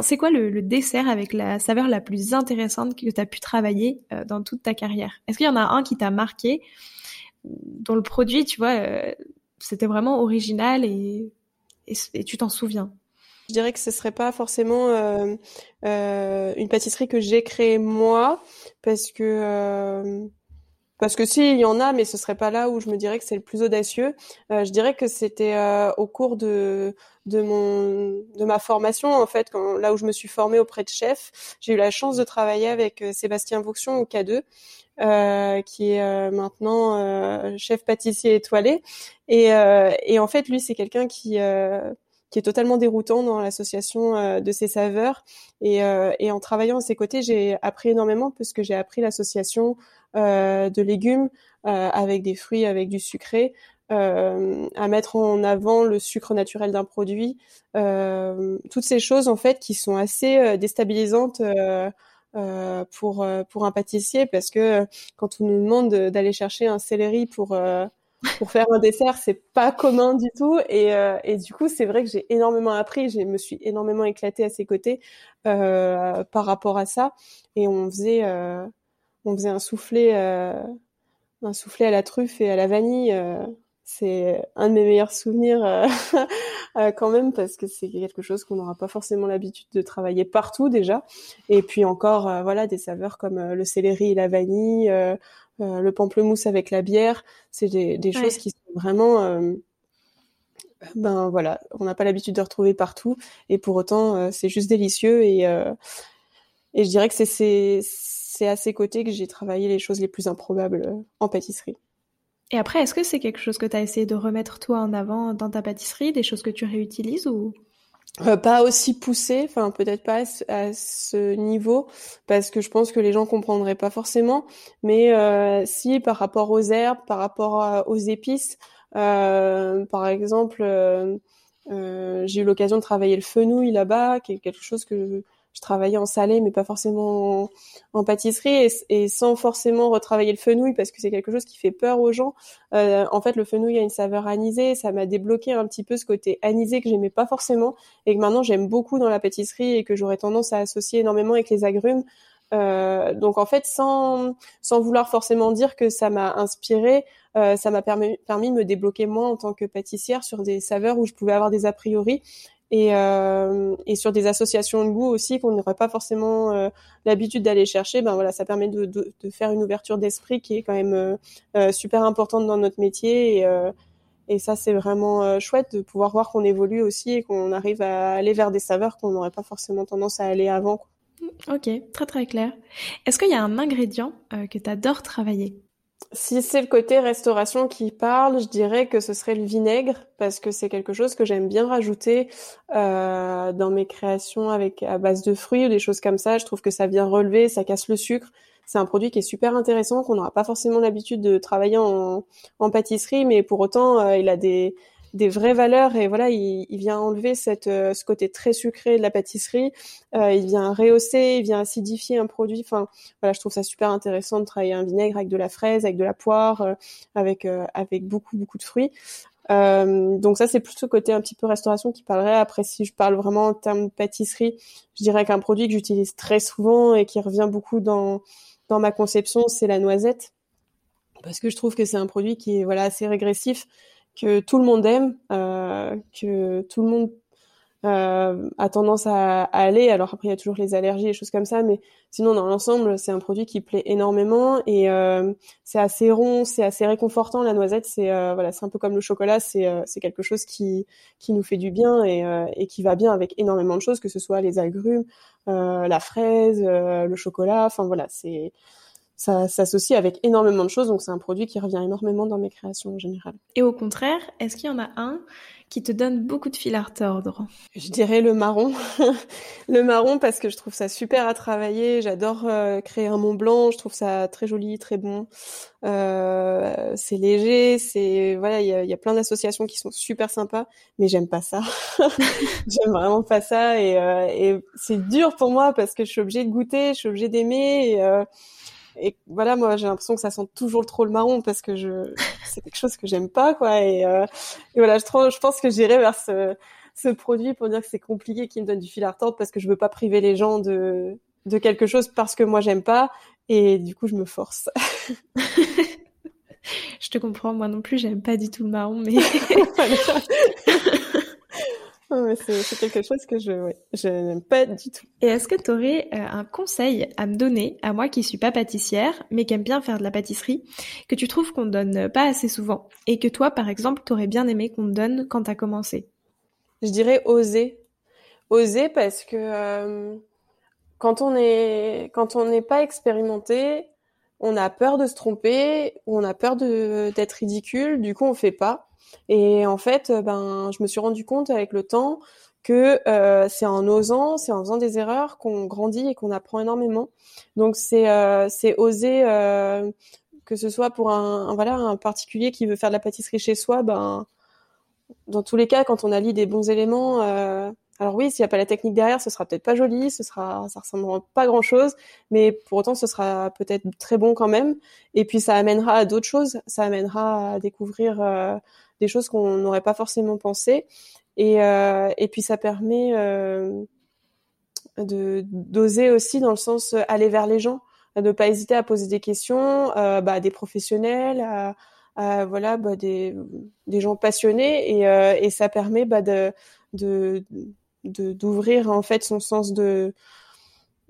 C'est quoi le, le, dessert avec la saveur la plus intéressante que tu as pu travailler euh, dans toute ta carrière? Est-ce qu'il y en a un qui t'a marqué, dont le produit, tu vois, euh, c'était vraiment original et, et tu t'en souviens? Je dirais que ce serait pas forcément euh, euh, une pâtisserie que j'ai créée moi, parce que euh, parce que si il y en a, mais ce serait pas là où je me dirais que c'est le plus audacieux. Je dirais que c'était au cours de de mon de ma formation en fait, là où je me suis formée auprès de chefs, j'ai eu la chance de travailler avec Sébastien Vauxion au K2. Euh, qui est maintenant chef pâtissier étoilé et, et en fait lui c'est quelqu'un qui qui est totalement déroutant dans l'association de ses saveurs et, et en travaillant à ses côtés j'ai appris énormément puisque j'ai appris l'association euh, de légumes euh, avec des fruits, avec du sucré, euh, à mettre en avant le sucre naturel d'un produit, toutes ces choses en fait qui sont assez déstabilisantes. Euh, pour pour un pâtissier parce que quand on nous demande d'aller chercher un céleri pour pour faire un dessert, c'est pas commun du tout et et du coup c'est vrai que j'ai énormément appris, je me suis énormément éclatée à ses côtés par rapport à ça et on faisait on faisait un soufflé, euh, un soufflé à la truffe et à la vanille. Euh, c'est un de mes meilleurs souvenirs euh, [LAUGHS] quand même parce que c'est quelque chose qu'on n'aura pas forcément l'habitude de travailler partout déjà. Et puis encore, voilà, des saveurs comme le céleri et la vanille, le pamplemousse avec la bière. C'est des, choses qui sont vraiment ben voilà, on n'a pas l'habitude de retrouver partout et pour autant c'est juste délicieux et et je dirais que c'est c'est à ses côtés que j'ai travaillé les choses les plus improbables euh, en pâtisserie. Et après, est-ce que c'est quelque chose que tu as essayé de remettre toi en avant dans ta pâtisserie, des choses que tu réutilises ou? Euh, pas aussi poussé, enfin peut-être pas à ce niveau, parce que je pense que les gens comprendraient pas forcément. Mais euh, si par rapport aux herbes, par rapport aux épices, par exemple, j'ai eu l'occasion de travailler le fenouil là-bas, qui est quelque chose que je travaillais en salé, mais pas forcément en, pâtisserie, et, sans forcément retravailler le fenouil parce que c'est quelque chose qui fait peur aux gens. Euh, en fait, le fenouil a une saveur anisée, ça m'a débloqué un petit peu ce côté anisé que j'aimais pas forcément, et que maintenant j'aime beaucoup dans la pâtisserie et que j'aurais tendance à associer énormément avec les agrumes. Euh, donc en fait, sans sans vouloir forcément dire que ça m'a inspiré, euh, ça m'a permis, permis de me débloquer moi en tant que pâtissière sur des saveurs où je pouvais avoir des a priori et, euh, et sur des associations de goût aussi qu'on n'aurait pas forcément euh, l'habitude d'aller chercher. Ben voilà, ça permet de, de, de faire une ouverture d'esprit qui est quand même euh, euh super importante dans notre métier et, euh, et ça c'est vraiment chouette de pouvoir voir qu'on évolue aussi et qu'on arrive à aller vers des saveurs qu'on n'aurait pas forcément tendance à aller avant. Ok, très très clair. Est-ce qu'il y a un ingrédient que tu adores travailler? Si c'est le côté restauration qui parle, je dirais que ce serait le vinaigre parce que c'est quelque chose que j'aime bien rajouter euh, dans mes créations avec à base de fruits ou des choses comme ça. Je trouve que ça vient relever, ça casse le sucre. C'est un produit qui est super intéressant qu'on n'aura pas forcément l'habitude de travailler en, pâtisserie, mais pour autant euh, il a des des vraies valeurs et voilà il, il vient enlever cette euh, ce côté très sucré de la pâtisserie. Euh, il vient rehausser il vient acidifier un produit. Enfin voilà je trouve ça super intéressant de travailler un vinaigre avec de la fraise avec de la poire euh, avec avec beaucoup beaucoup de fruits. Donc ça c'est plutôt côté un petit peu restauration qui parlerait. Après si je parle vraiment en termes de pâtisserie je dirais qu'un produit que j'utilise très souvent et qui revient beaucoup dans dans ma conception c'est la noisette. Parce que je trouve que c'est un produit qui est voilà assez régressif que tout le monde aime, euh, que tout le monde euh, a tendance à, aller. Alors après, il y a toujours les allergies et choses comme ça, mais sinon, dans l'ensemble, c'est un produit qui plaît énormément et euh, c'est assez rond, c'est assez réconfortant. La noisette, c'est voilà, c'est un peu comme le chocolat, c'est c'est quelque chose qui qui nous fait du bien et, et qui va bien avec énormément de choses, que ce soit les agrumes, la fraise, le chocolat. Enfin voilà, c'est ça s'associe avec énormément de choses, donc c'est un produit qui revient énormément dans mes créations en général. Et au contraire, est-ce qu'il y en a un qui te donne beaucoup de fil à retordre? Je dirais le marron. [LAUGHS] le marron parce que je trouve ça super à travailler. J'adore euh, créer un Mont Blanc. Je trouve ça très joli, très bon. Euh, c'est léger. C'est voilà, il y a, y a, plein d'associations qui sont super sympas, mais j'aime pas ça. [LAUGHS] j'aime vraiment pas ça et, euh, et c'est dur pour moi parce que je suis obligée de goûter, je suis obligée d'aimer. Et, euh, et voilà, moi, j'ai l'impression que ça sent toujours trop le marron parce que je, c'est quelque chose que j'aime pas, quoi. Et, euh, et voilà, je, je pense que j'irai vers ce, ce produit pour dire que c'est compliqué, qui me donne du fil à retordre parce que je veux pas priver les gens de, de quelque chose parce que moi j'aime pas. Et du coup, je me force. [LAUGHS] je te comprends, moi non plus, j'aime pas du tout le marron, mais. [LAUGHS] [LAUGHS] c'est quelque chose que je, je n'aime pas du tout. Et est-ce que tu aurais euh, un conseil à me donner, à moi qui suis pas pâtissière, mais qui aime bien faire de la pâtisserie, que tu trouves qu'on ne donne pas assez souvent, et que toi, par exemple, tu aurais bien aimé qu'on te donne quand tu as commencé? Je dirais oser. Oser parce que euh, quand on est quand on n'est pas expérimenté, on a peur de se tromper, ou on a peur d'être ridicule, du coup on fait pas. Et en fait, euh, ben, je me suis rendu compte avec le temps que euh, c'est en osant, c'est en faisant des erreurs qu'on grandit et qu'on apprend énormément. Donc c'est euh, c'est oser euh, que ce soit pour un, voilà un particulier qui veut faire de la pâtisserie chez soi, ben dans tous les cas quand on allie des bons éléments euh, alors oui, s'il n'y a pas la technique derrière, ce sera peut-être pas joli, ce sera, ça ressemblera pas grand chose, mais pour autant, ce sera peut-être très bon quand même. Et puis ça amènera à d'autres choses, ça amènera à découvrir euh, des choses qu'on n'aurait pas forcément pensé. Et, euh, et puis ça permet euh, de d'oser aussi dans le sens aller vers les gens, de ne pas hésiter à poser des questions euh, bah, à des professionnels, à, voilà bah, des, des gens passionnés et, euh, et ça permet bah, de, de d'ouvrir en fait son sens de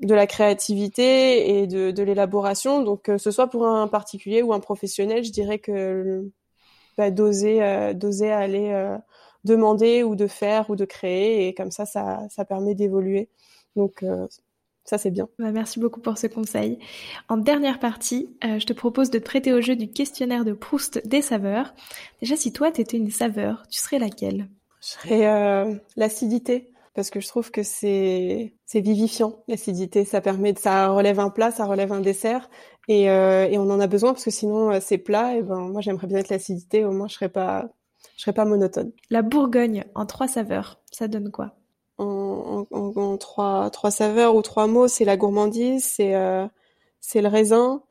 de la créativité et de, de l'élaboration. Donc que ce soit pour un particulier ou un professionnel, je dirais que bah, d'oser euh, d'oser aller euh, demander ou de faire ou de créer et comme ça ça, ça permet d'évoluer. Donc euh, ça, c'est bien. Bah, merci beaucoup pour ce conseil. En dernière partie, euh, je te propose de te prêter au jeu du questionnaire de Proust des saveurs. Déjà, si toi, tu étais une saveur, tu serais laquelle? Je serais euh, l'acidité parce que je trouve que c'est c'est vivifiant l'acidité. Ça permet ça relève un plat ça relève un dessert et, euh, et on en a besoin parce que sinon euh, c'est plat et ben moi j'aimerais bien être l'acidité au moins je serais pas je serais pas monotone. La Bourgogne en trois saveurs ça donne quoi? En, en, en, trois trois saveurs ou trois mots c'est la gourmandise c'est euh, c'est le raisin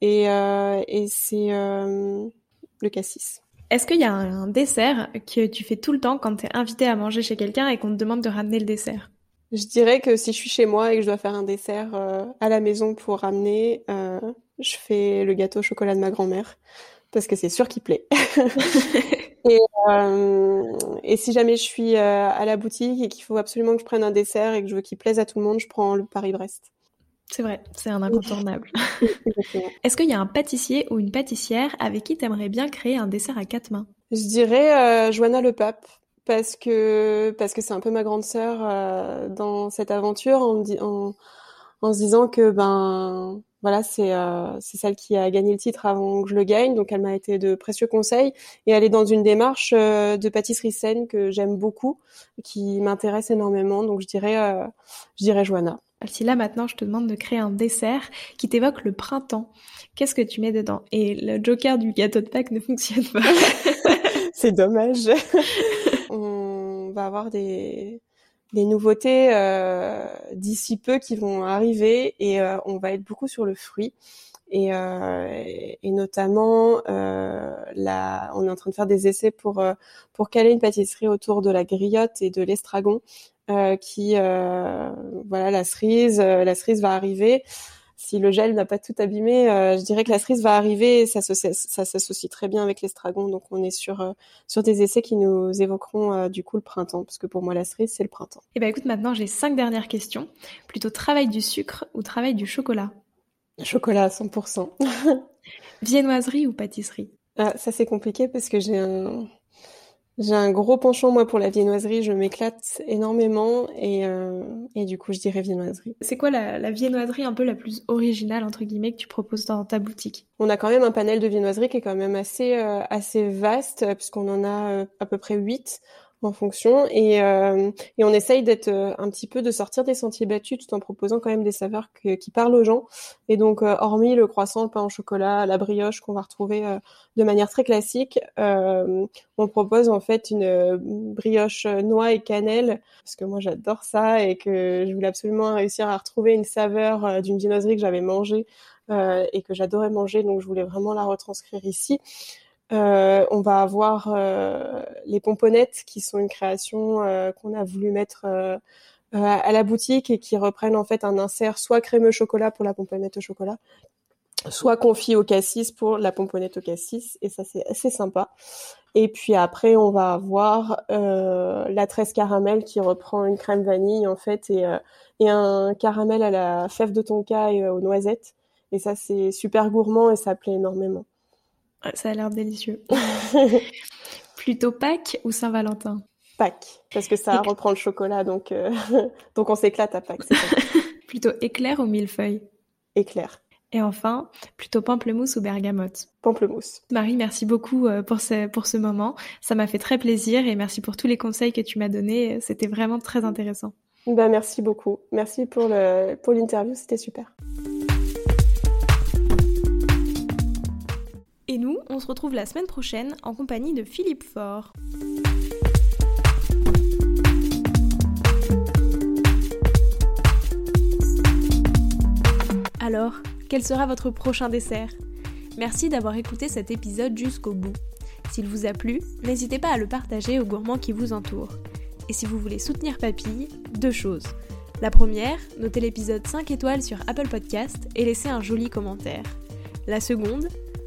et euh, et c'est le cassis est-ce qu'il y a un, dessert que tu fais tout le temps quand tu es invité à manger chez quelqu'un et qu'on te demande de ramener le dessert? Je dirais que si je suis chez moi et que je dois faire un dessert euh, à la maison pour ramener, euh, je fais le gâteau au chocolat de ma grand-mère parce que c'est sûr qu'il plaît. [LAUGHS] et, euh, et, si jamais je suis à la boutique et qu'il faut absolument que je prenne un dessert et que je veux qu'il plaise à tout le monde, je prends le Paris-Brest. C'est vrai, c'est un incontournable. [LAUGHS] Est-ce qu'il y a un pâtissier ou une pâtissière avec qui tu aimerais bien créer un dessert à quatre mains? Je dirais euh, Joanna Le Pape parce que parce que c'est un peu ma grande sœur euh, dans cette aventure en, en, en se disant que ben voilà c'est euh, c'est celle qui a gagné le titre avant que je le gagne. Donc elle m'a été de précieux conseils. Et elle est dans une démarche euh, de pâtisserie saine que j'aime beaucoup qui m'intéresse énormément. Donc je dirais je dirais Joanna si là maintenant je te demande de créer un dessert qui t'évoque le printemps, qu'est-ce que tu mets dedans? Et le joker du gâteau de Pâques ne [LAUGHS] fonctionne pas. [LAUGHS] C'est dommage. [LAUGHS] on va avoir des, des nouveautés euh, d'ici peu qui vont arriver et euh, on va être beaucoup sur le fruit. Et, euh, et notamment, euh, la, on est en train de faire des essais pour euh, pour caler une pâtisserie autour de la griotte et de l'estragon qui euh, voilà la cerise euh, la cerise va arriver si le gel n'a pas tout abîmé je dirais que la cerise va arriver et ça s'associe très bien avec l'estragon donc on est sur sur des essais qui nous évoqueront du coup le printemps parce que pour moi la cerise c'est le printemps. Et eh ben écoute maintenant j'ai cinq dernières questions plutôt travail du sucre ou travail du chocolat? Chocolat à 100%. [LAUGHS] Viennoiserie ou pâtisserie? Ah, ça c'est compliqué parce que j'ai un j'ai un gros penchant moi pour la viennoiserie, je m'éclate énormément et, euh, et du coup je dirais viennoiserie. C'est quoi la, la, viennoiserie un peu la plus originale entre guillemets que tu proposes dans ta boutique? On a quand même un panel de viennoiserie qui est quand même assez euh, assez vaste puisqu'on en a euh, à peu près 8 en fonction. Et, euh, et on essaye d'être euh, un petit peu de sortir des sentiers battus tout en proposant quand même des saveurs qui parlent aux gens. Et donc euh, hormis le croissant le pain au chocolat la brioche qu'on va retrouver euh, de manière très classique euh, on propose en fait une brioche noix et cannelle parce que moi j'adore ça et que je voulais absolument réussir à retrouver une saveur d'une viennoiserie que j'avais mangée et que j'adorais manger. Donc je voulais vraiment la retranscrire ici euh, on va avoir euh, les pomponnettes qui sont une création euh, qu'on a voulu mettre euh, à la boutique et qui reprennent en fait un insert soit crémeux chocolat pour la pomponnette au chocolat, soit confit au cassis pour la pomponnette au cassis, et ça c'est assez sympa. Et puis après, on va avoir euh, la tresse caramel qui reprend une crème vanille en fait et, euh, et un caramel à la fève de tonka et aux noisettes. Et ça c'est super gourmand et ça plaît énormément. Ça a l'air délicieux. [LAUGHS] Plutôt Pâques ou Saint-Valentin? Pâques, parce que ça reprend le chocolat, donc [LAUGHS] donc on s'éclate à Pâques. [LAUGHS] Plutôt éclair ou millefeuille? Éclair. Et enfin, plutôt pamplemousse ou bergamote? Pamplemousse. Marie, merci beaucoup euh, pour ce, pour ce moment. Ça m'a fait très plaisir et merci pour tous les conseils que tu m'as donnés. C'était vraiment très intéressant. Ben, merci beaucoup. Merci pour le, pour l'interview, c'était super. Et nous, on se retrouve la semaine prochaine en compagnie de Philippe Faure. Alors, quel sera votre prochain dessert? Merci d'avoir écouté cet épisode jusqu'au bout. S'il vous a plu, n'hésitez pas à le partager aux gourmands qui vous entourent. Et si vous voulez soutenir Papille, deux choses. La première, notez l'épisode 5 étoiles sur Apple Podcast et laissez un joli commentaire. La seconde,